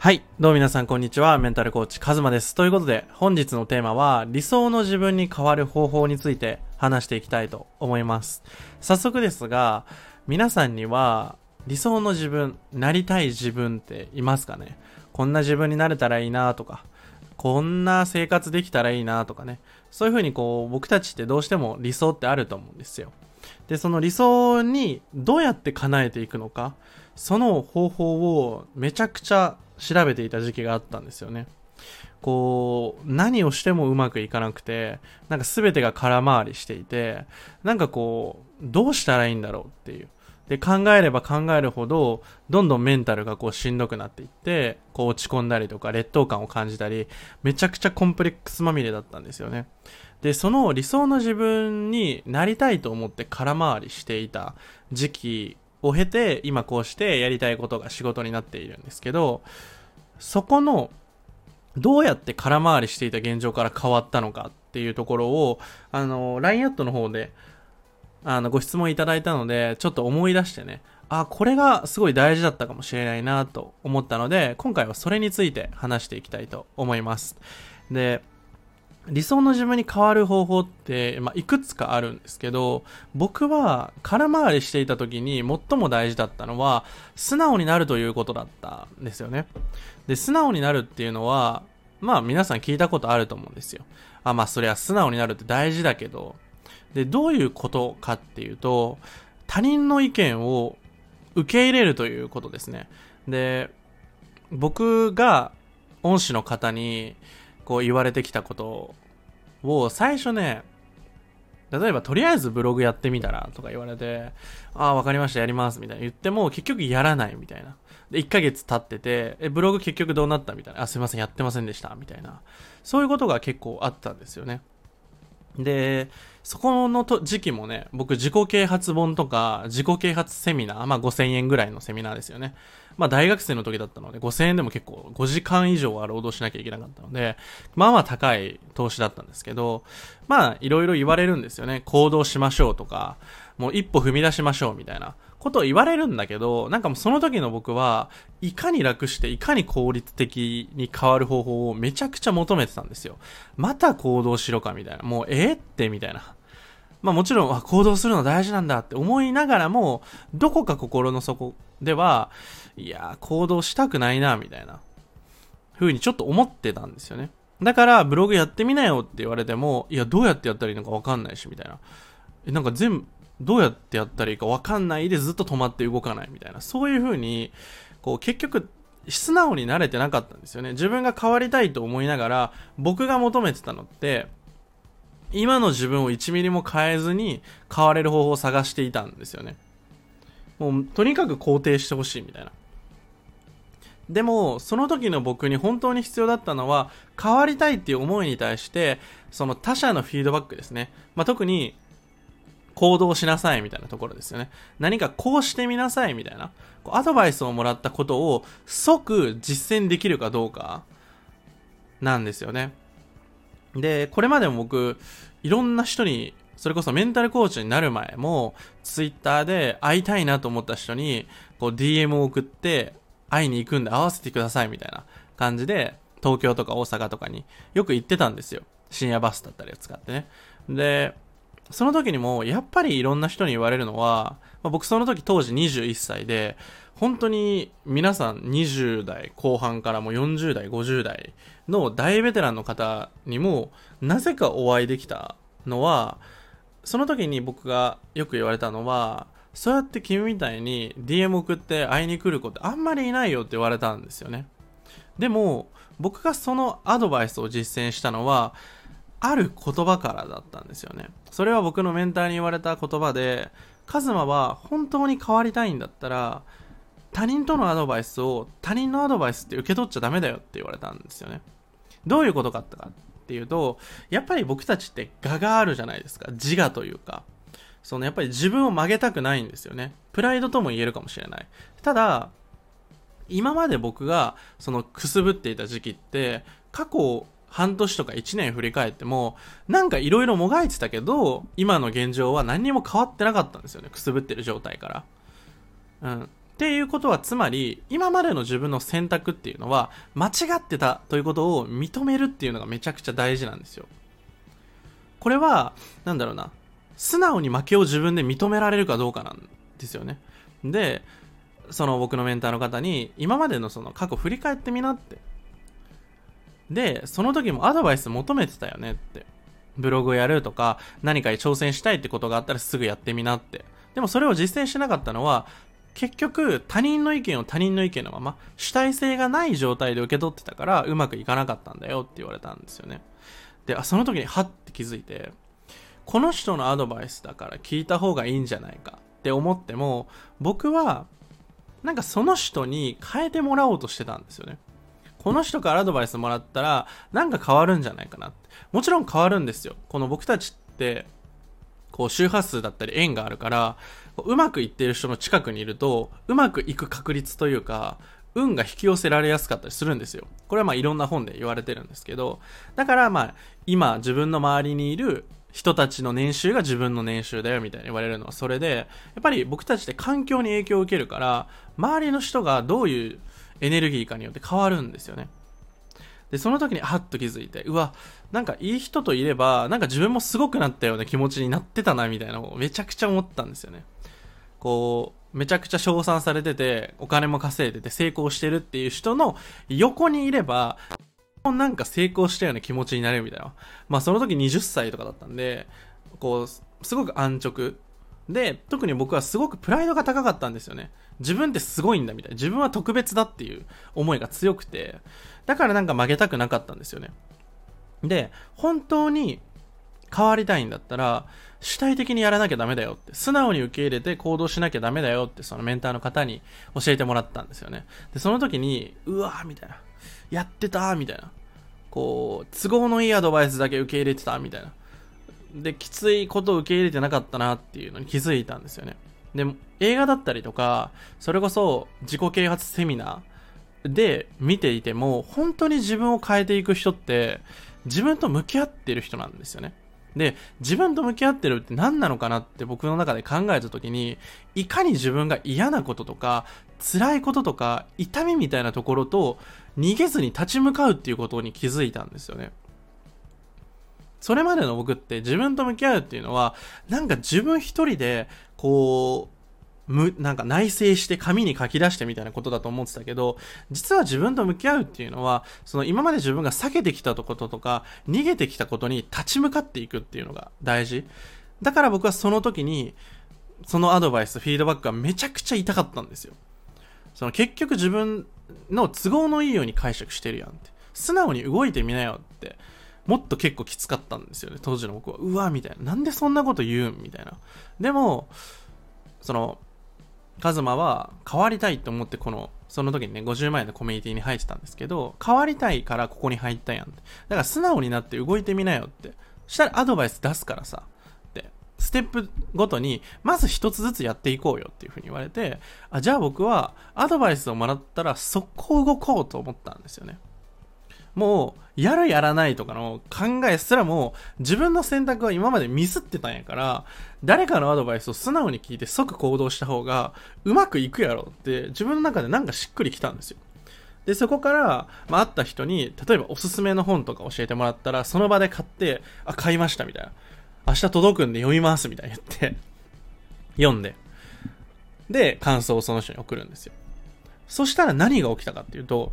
はい。どうも皆さんこんにちは。メンタルコーチカズマです。ということで、本日のテーマは、理想の自分に変わる方法について話していきたいと思います。早速ですが、皆さんには、理想の自分、なりたい自分っていますかね？こんな自分になれたらいいなとか、こんな生活できたらいいなとかね。そういう風にこう、僕たちってどうしても理想ってあると思うんですよ。で、その理想にどうやって叶えていくのか、その方法をめちゃくちゃ調べていた時期があったんですよね。こう、何をしてもうまくいかなくて、なんか全てが空回りしていて、なんかこう、どうしたらいいんだろうっていう。で、考えれば考えるほど、どんどんメンタルがこうしんどくなっていって、こう落ち込んだりとか劣等感を感じたり、めちゃくちゃコンプレックスまみれだったんですよね。で、その理想の自分になりたいと思って空回りしていた時期を経て、今こうしてやりたいことが仕事になっているんですけど、そこの、どうやって空回りしていた現状から変わったのかっていうところを、あの、LINE アットの方で、あの、ご質問いただいたので、ちょっと思い出してね、あ、これがすごい大事だったかもしれないなと思ったので、今回はそれについて話していきたいと思います。で、理想の自分に変わる方法って、まあ、いくつかあるんですけど、僕は空回りしていた時に最も大事だったのは、素直になるということだったんですよね。で、素直になるっていうのは、まあ皆さん聞いたことあると思うんですよ。あ、まあそれは素直になるって大事だけど、で、どういうことかっていうと、他人の意見を受け入れるということですね。で、僕が恩師の方にこう言われてきたことを最初ね、例えばとりあえずブログやってみたらとか言われて、ああ、わかりました、やります、みたいな言っても結局やらないみたいな。で、1ヶ月経ってて、え、ブログ結局どうなったみたいな。あ、すいません、やってませんでした、みたいな。そういうことが結構あったんですよね。で、そこのと時期もね、僕自己啓発本とか自己啓発セミナー、まあ5000円ぐらいのセミナーですよね。まあ大学生の時だったので5000円でも結構5時間以上は労働しなきゃいけなかったので、まあまあ高い投資だったんですけど、まあいろいろ言われるんですよね。行動しましょうとか、もう一歩踏み出しましょうみたいなことを言われるんだけど、なんかもうその時の僕は、いかに楽して、いかに効率的に変わる方法をめちゃくちゃ求めてたんですよ。また行動しろかみたいな。もうええってみたいな。まあもちろん、あ行動するの大事なんだって思いながらも、どこか心の底では、いや、行動したくないな、みたいな。風にちょっと思ってたんですよね。だから、ブログやってみなよって言われても、いや、どうやってやったらいいのかわかんないし、みたいな。なんか全部、どうやってやったらいいかわかんないでずっと止まって動かないみたいな。そういう風に、こう、結局、素直になれてなかったんですよね。自分が変わりたいと思いながら、僕が求めてたのって、今の自分を1ミリも変えずに変われる方法を探していたんですよね。もう、とにかく肯定してほしいみたいな。でも、その時の僕に本当に必要だったのは、変わりたいっていう思いに対して、その他者のフィードバックですね。まあ、特に、行動しなさいみたいなところですよね。何かこうしてみなさいみたいな。こうアドバイスをもらったことを即実践できるかどうかなんですよね。で、これまでも僕、いろんな人に、それこそメンタルコーチになる前も、ツイッターで会いたいなと思った人に、こう DM を送って、会いに行くんで会わせてくださいみたいな感じで、東京とか大阪とかによく行ってたんですよ。深夜バスだったりを使ってね。で、その時にも、やっぱりいろんな人に言われるのは、まあ、僕その時当時21歳で、本当に皆さん20代後半からもう40代、50代の大ベテランの方にも、なぜかお会いできたのは、その時に僕がよく言われたのは、そうやって君みたいに DM 送って会いに来る子ってあんまりいないよって言われたんですよね。でも、僕がそのアドバイスを実践したのは、ある言葉からだったんですよね。それは僕のメンターに言われた言葉で、カズマは本当に変わりたいんだったら、他人とのアドバイスを他人のアドバイスって受け取っちゃダメだよって言われたんですよね。どういうことかっていうと、やっぱり僕たちって我があるじゃないですか。自我というか。そのやっぱり自分を曲げたくないんですよね。プライドとも言えるかもしれない。ただ、今まで僕がそのくすぶっていた時期って、過去半年とか1年振り返っても、なんかいろいろもがいてたけど、今の現状は何にも変わってなかったんですよね。くすぶってる状態から。うん。っていうことはつまり、今までの自分の選択っていうのは、間違ってたということを認めるっていうのがめちゃくちゃ大事なんですよ。これは、なんだろうな、素直に負けを自分で認められるかどうかなんですよね。で、その僕のメンターの方に、今までのその過去振り返ってみなって。で、その時もアドバイス求めてたよねって。ブログやるとか、何かに挑戦したいってことがあったらすぐやってみなって。でもそれを実践しなかったのは、結局他人の意見を他人の意見のまま主体性がない状態で受け取ってたからうまくいかなかったんだよって言われたんですよね。で、あその時にハッて気づいて、この人のアドバイスだから聞いた方がいいんじゃないかって思っても、僕はなんかその人に変えてもらおうとしてたんですよね。この人からアドバイスもらったらなんか変わるんじゃないかなって。もちろん変わるんですよ。この僕たちってこう周波数だったり縁があるからうまくいってる人の近くにいると、うまくいく確率というか、運が引き寄せられやすかったりするんですよ。これはまあいろんな本で言われてるんですけど、だからまあ今自分の周りにいる人たちの年収が自分の年収だよみたいに言われるのはそれで、やっぱり僕たちって環境に影響を受けるから、周りの人がどういうエネルギーかによって変わるんですよね。で、その時にハッと気づいて、うわ、なんかいい人といれば、なんか自分もすごくなったような気持ちになってたなみたいなのをめちゃくちゃ思ったんですよね。こう、めちゃくちゃ称賛されてて、お金も稼いでて成功してるっていう人の横にいれば、なんか成功したような気持ちになれるみたいな。まあその時20歳とかだったんで、こう、すごく安直。で、特に僕はすごくプライドが高かったんですよね。自分ってすごいんだみたいな。自分は特別だっていう思いが強くて、だからなんか曲げたくなかったんですよね。で、本当に変わりたいんだったら、主体的にやらなきゃダメだよって、素直に受け入れて行動しなきゃダメだよって、そのメンターの方に教えてもらったんですよね。で、その時に、うわーみたいな。やってたみたいな。こう、都合のいいアドバイスだけ受け入れてたみたいな。で、きついことを受け入れてなかったなっていうのに気づいたんですよね。で、映画だったりとか、それこそ自己啓発セミナーで見ていても、本当に自分を変えていく人って、自分と向き合ってる人なんですよね。で、自分と向き合ってるって何なのかなって僕の中で考えた時に、いかに自分が嫌なこととか、辛いこととか、痛みみたいなところと逃げずに立ち向かうっていうことに気づいたんですよね。それまでの僕って自分と向き合うっていうのは、なんか自分一人で、こう、む、なんか内省して紙に書き出してみたいなことだと思ってたけど、実は自分と向き合うっていうのは、その今まで自分が避けてきたこととか、逃げてきたことに立ち向かっていくっていうのが大事。だから僕はその時に、そのアドバイス、フィードバックがめちゃくちゃ痛かったんですよ。その結局自分の都合のいいように解釈してるやんって。素直に動いてみなよって。もっと結構きつかったんですよね、当時の僕は。うわ、みたいな。なんでそんなこと言うんみたいな。でも、その、カズマは変わりたいと思ってこの、その時にね、50万円のコミュニティに入ってたんですけど、変わりたいからここに入ったやん。だから素直になって動いてみなよって。したらアドバイス出すからさ。ってステップごとに、まず一つずつやっていこうよっていう風に言われて、あ、じゃあ僕はアドバイスをもらったら速攻動こうと思ったんですよね。もう、やるやらないとかの考えすらも、自分の選択は今までミスってたんやから、誰かのアドバイスを素直に聞いて即行動した方が、うまくいくやろって、自分の中でなんかしっくりきたんですよ。で、そこから、まあ、会った人に、例えばおすすめの本とか教えてもらったら、その場で買って、あ、買いましたみたいな。明日届くんで読みますみたいな言って、読んで。で、感想をその人に送るんですよ。そしたら何が起きたかっていうと、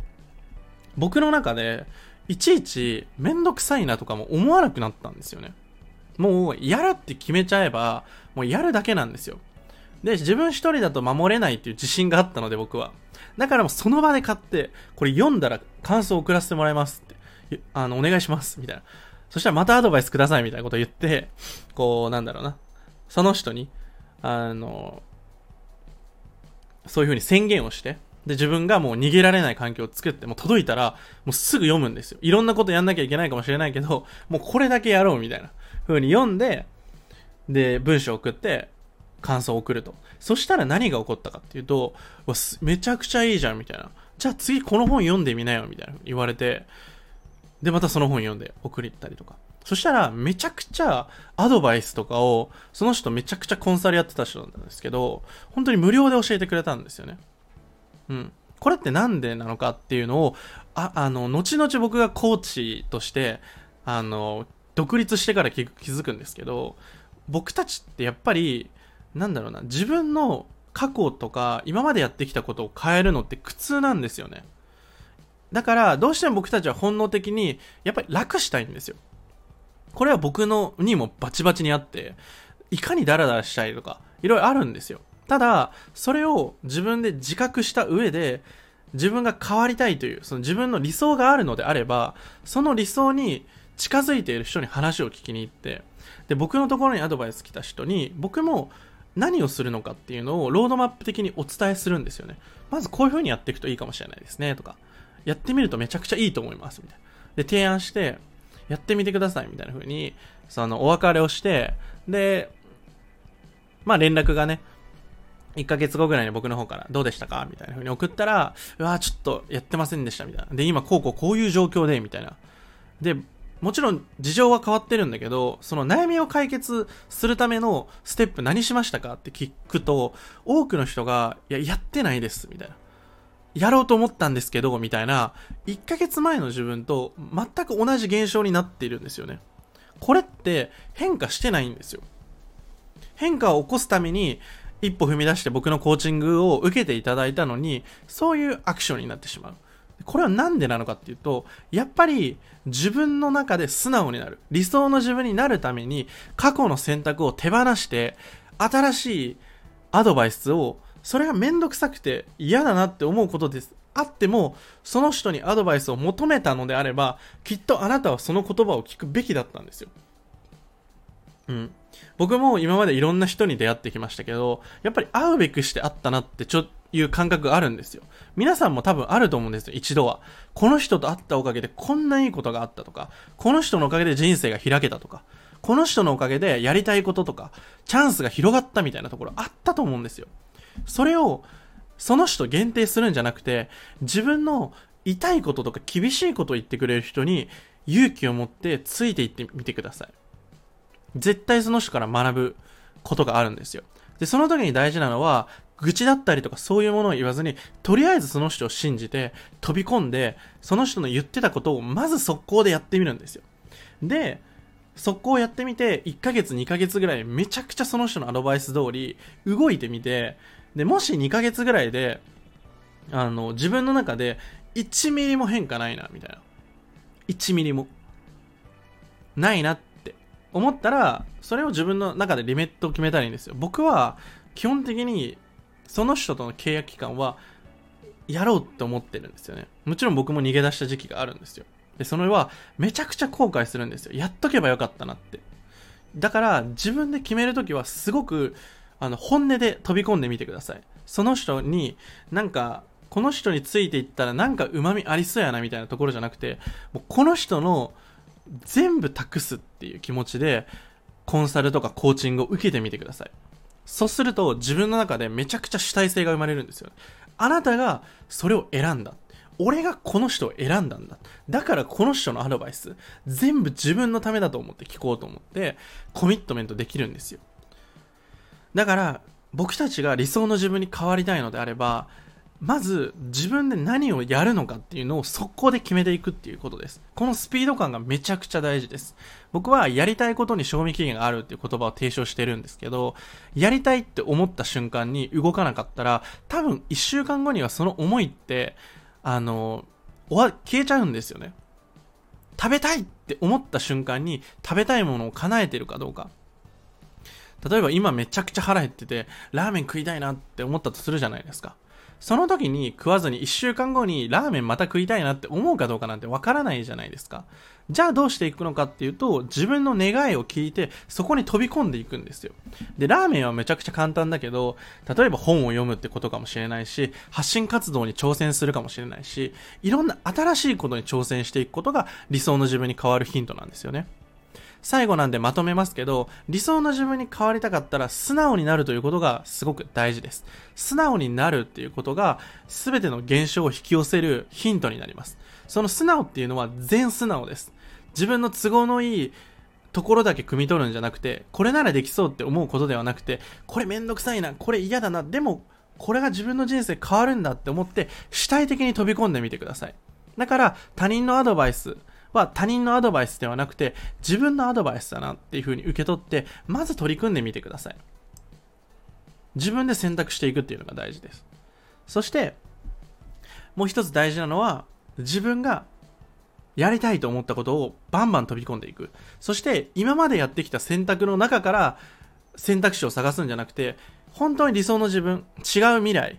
僕の中で、いちいちめんどくさいなとかも思わなくなったんですよね。もう、やるって決めちゃえば、もうやるだけなんですよ。で、自分一人だと守れないっていう自信があったので僕は。だからもうその場で買って、これ読んだら感想を送らせてもらいますって、あの、お願いします、みたいな。そしたらまたアドバイスください、みたいなこと言って、こう、なんだろうな。その人に、あの、そういう風に宣言をして、で、自分がもう逃げられない環境を作って、もう届いたら、もうすぐ読むんですよ。いろんなことやんなきゃいけないかもしれないけど、もうこれだけやろうみたいな風に読んで、で、文章を送って、感想を送ると。そしたら何が起こったかっていうと、めちゃくちゃいいじゃんみたいな。じゃあ次この本読んでみなよみたいな言われて、で、またその本読んで送りったりとか。そしたら、めちゃくちゃアドバイスとかを、その人めちゃくちゃコンサルやってた人なんですけど、本当に無料で教えてくれたんですよね。うん。これってなんでなのかっていうのを、あ、あの、後々僕がコーチとして、あの、独立してから気づくんですけど、僕たちってやっぱり、なんだろうな、自分の過去とか今までやってきたことを変えるのって苦痛なんですよね。だからどうしても僕たちは本能的にやっぱり楽したいんですよ。これは僕のにもバチバチにあって、いかにダラダラしたいとか、いろいろあるんですよ。ただ、それを自分で自覚した上で、自分が変わりたいという、その自分の理想があるのであれば、その理想に近づいている人に話を聞きに行って、で、僕のところにアドバイス来た人に、僕も何をするのかっていうのをロードマップ的にお伝えするんですよね。まずこういう風にやっていくといいかもしれないですね、とか。やってみるとめちゃくちゃいいと思います、みたいな。で、提案して、やってみてください、みたいな風に、その、お別れをして、で、まあ連絡がね、1ヶ月後ぐらいに僕の方からどうでしたか？みたいな風に送ったら、うわちょっとやってませんでした、みたいな。で、今こうこうこういう状況で、みたいな。で、もちろん事情は変わってるんだけど、その悩みを解決するためのステップ何しましたかって聞くと、多くの人が、いや、やってないです、みたいな。やろうと思ったんですけど、みたいな、1ヶ月前の自分と全く同じ現象になっているんですよね。これって変化してないんですよ。変化を起こすために一歩踏み出して僕のコーチングを受けていただいたのに、そういうアクションになってしまう。これは何でなのかっていうと、やっぱり自分の中で素直になる。理想の自分になるために過去の選択を手放して、新しいアドバイスを、それがめんどくさくて嫌だなって思うことです。あっても、その人にアドバイスを求めたのであれば、きっとあなたはその言葉を聞くべきだったんですよ。うん。僕も今までいろんな人に出会ってきましたけど、やっぱり会うべくして会ったなってちょ、いう感覚があるんですよ。皆さんも多分あると思うんですよ、一度は。この人と会ったおかげでこんないいことがあったとか、この人のおかげで人生が開けたとか、この人のおかげでやりたいこととか、チャンスが広がったみたいなところあったと思うんですよ。それを、その人限定するんじゃなくて、自分の痛いこととか厳しいことを言ってくれる人に勇気を持ってついていってみてください。絶対その人から学ぶことがあるんですよ。で、その時に大事なのは、愚痴だったりとかそういうものを言わずに、とりあえずその人を信じて、飛び込んで、その人の言ってたことをまず速攻でやってみるんですよ。で、速攻やってみて、1ヶ月2ヶ月ぐらいめちゃくちゃその人のアドバイス通り動いてみて、で、もし2ヶ月ぐらいで、あの、自分の中で1ミリも変化ないな、みたいな。1ミリも。ないなっ思ったら、それを自分の中でリミットを決めたらいいんですよ。僕は、基本的に、その人との契約期間は、やろうって思ってるんですよね。もちろん僕も逃げ出した時期があるんですよ。で、それは、めちゃくちゃ後悔するんですよ。やっとけばよかったなって。だから、自分で決めるときは、すごく、あの、本音で飛び込んでみてください。その人に、なんか、この人についていったらなんか旨味ありそうやなみたいなところじゃなくて、もうこの人の全部託すっていう気持ちで、コンサルとかコーチングを受けてみてください。そうすると自分の中でめちゃくちゃ主体性が生まれるんですよ。あなたがそれを選んだ。俺がこの人を選んだんだ。だからこの人のアドバイス、全部自分のためだと思って聞こうと思って、コミットメントできるんですよ。だから、僕たちが理想の自分に変わりたいのであれば、まず自分で何をやるのかっていうのを速攻で決めていくっていうことです。このスピード感がめちゃくちゃ大事です。僕はやりたいことに賞味期限があるっていう言葉を提唱してるんですけど、やりたいって思った瞬間に動かなかったら、多分1週間後にはその思いって、あの、消えちゃうんですよね。食べたいって思った瞬間に食べたいものを叶えてるかどうか。例えば今めちゃくちゃ腹減ってて、ラーメン食いたいなって思ったとするじゃないですか。その時に食わずに1週間後にラーメンまた食いたいなって思うかどうかなんてわからないじゃないですか。じゃあどうしていくのかっていうと、自分の願いを聞いて、そこに飛び込んでいくんですよ。で、ラーメンはめちゃくちゃ簡単だけど、例えば本を読むってことかもしれないし、発信活動に挑戦するかもしれないし、いろんな新しいことに挑戦していくことが理想の自分に変わるヒントなんですよね。最後なんでまとめますけど、理想の自分に変わりたかったら素直になるということがすごく大事です。素直になるっていうことが全ての現象を引き寄せるヒントになります。その素直っていうのは全素直です。自分の都合のいいところだけ汲み取るんじゃなくて、これならできそうって思うことではなくて、これめんどくさいな、これ嫌だな、でもこれが自分の人生変わるんだって思って主体的に飛び込んでみてください。だから他人のアドバイスは他人のアドバイスではなくて自分のアドバイスだなっていう風に受け取ってまず取り組んでみてください。自分で選択していくっていうのが大事です。そしてもう一つ大事なのは自分がやりたいと思ったことをバンバン飛び込んでいく。そして今までやってきた選択の中から選択肢を探すんじゃなくて本当に理想の自分、違う未来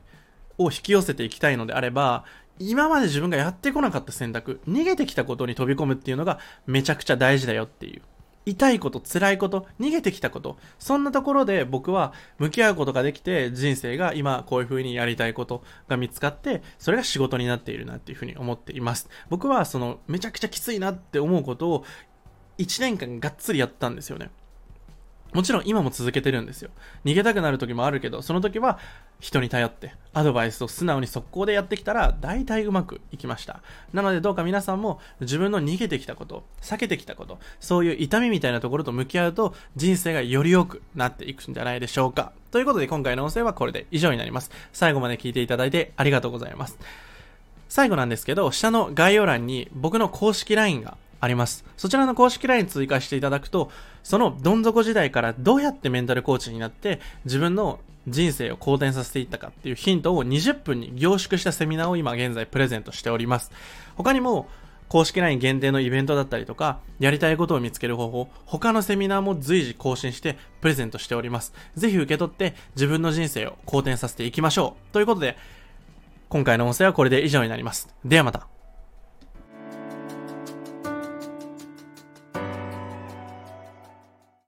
を引き寄せていきたいのであれば、今まで自分がやってこなかった選択、逃げてきたことに飛び込むっていうのがめちゃくちゃ大事だよっていう。痛いこと、辛いこと、逃げてきたこと、そんなところで僕は向き合うことができて、人生が今こういう風にやりたいことが見つかって、それが仕事になっているなっていう風に思っています。僕はそのめちゃくちゃきついなって思うことを1年間がっつりやったんですよね。もちろん今も続けてるんですよ。逃げたくなる時もあるけど、その時は人に頼って、アドバイスを素直に速攻でやってきたら、大体うまくいきました。なのでどうか皆さんも自分の逃げてきたこと、避けてきたこと、そういう痛みみたいなところと向き合うと、人生がより良くなっていくんじゃないでしょうか。ということで今回の音声はこれで以上になります。最後まで聞いていただいてありがとうございます。最後なんですけど、下の概要欄に僕の公式 LINE があります。そちらの公式 LINE 追加していただくと、そのどん底時代からどうやってメンタルコーチになって自分の人生を好転させていったかっていうヒントを20分に凝縮したセミナーを今現在プレゼントしております。他にも公式 LINE 限定のイベントだったりとか、やりたいことを見つける方法、他のセミナーも随時更新してプレゼントしております。ぜひ受け取って自分の人生を好転させていきましょう。ということで、今回の音声はこれで以上になります。ではまた。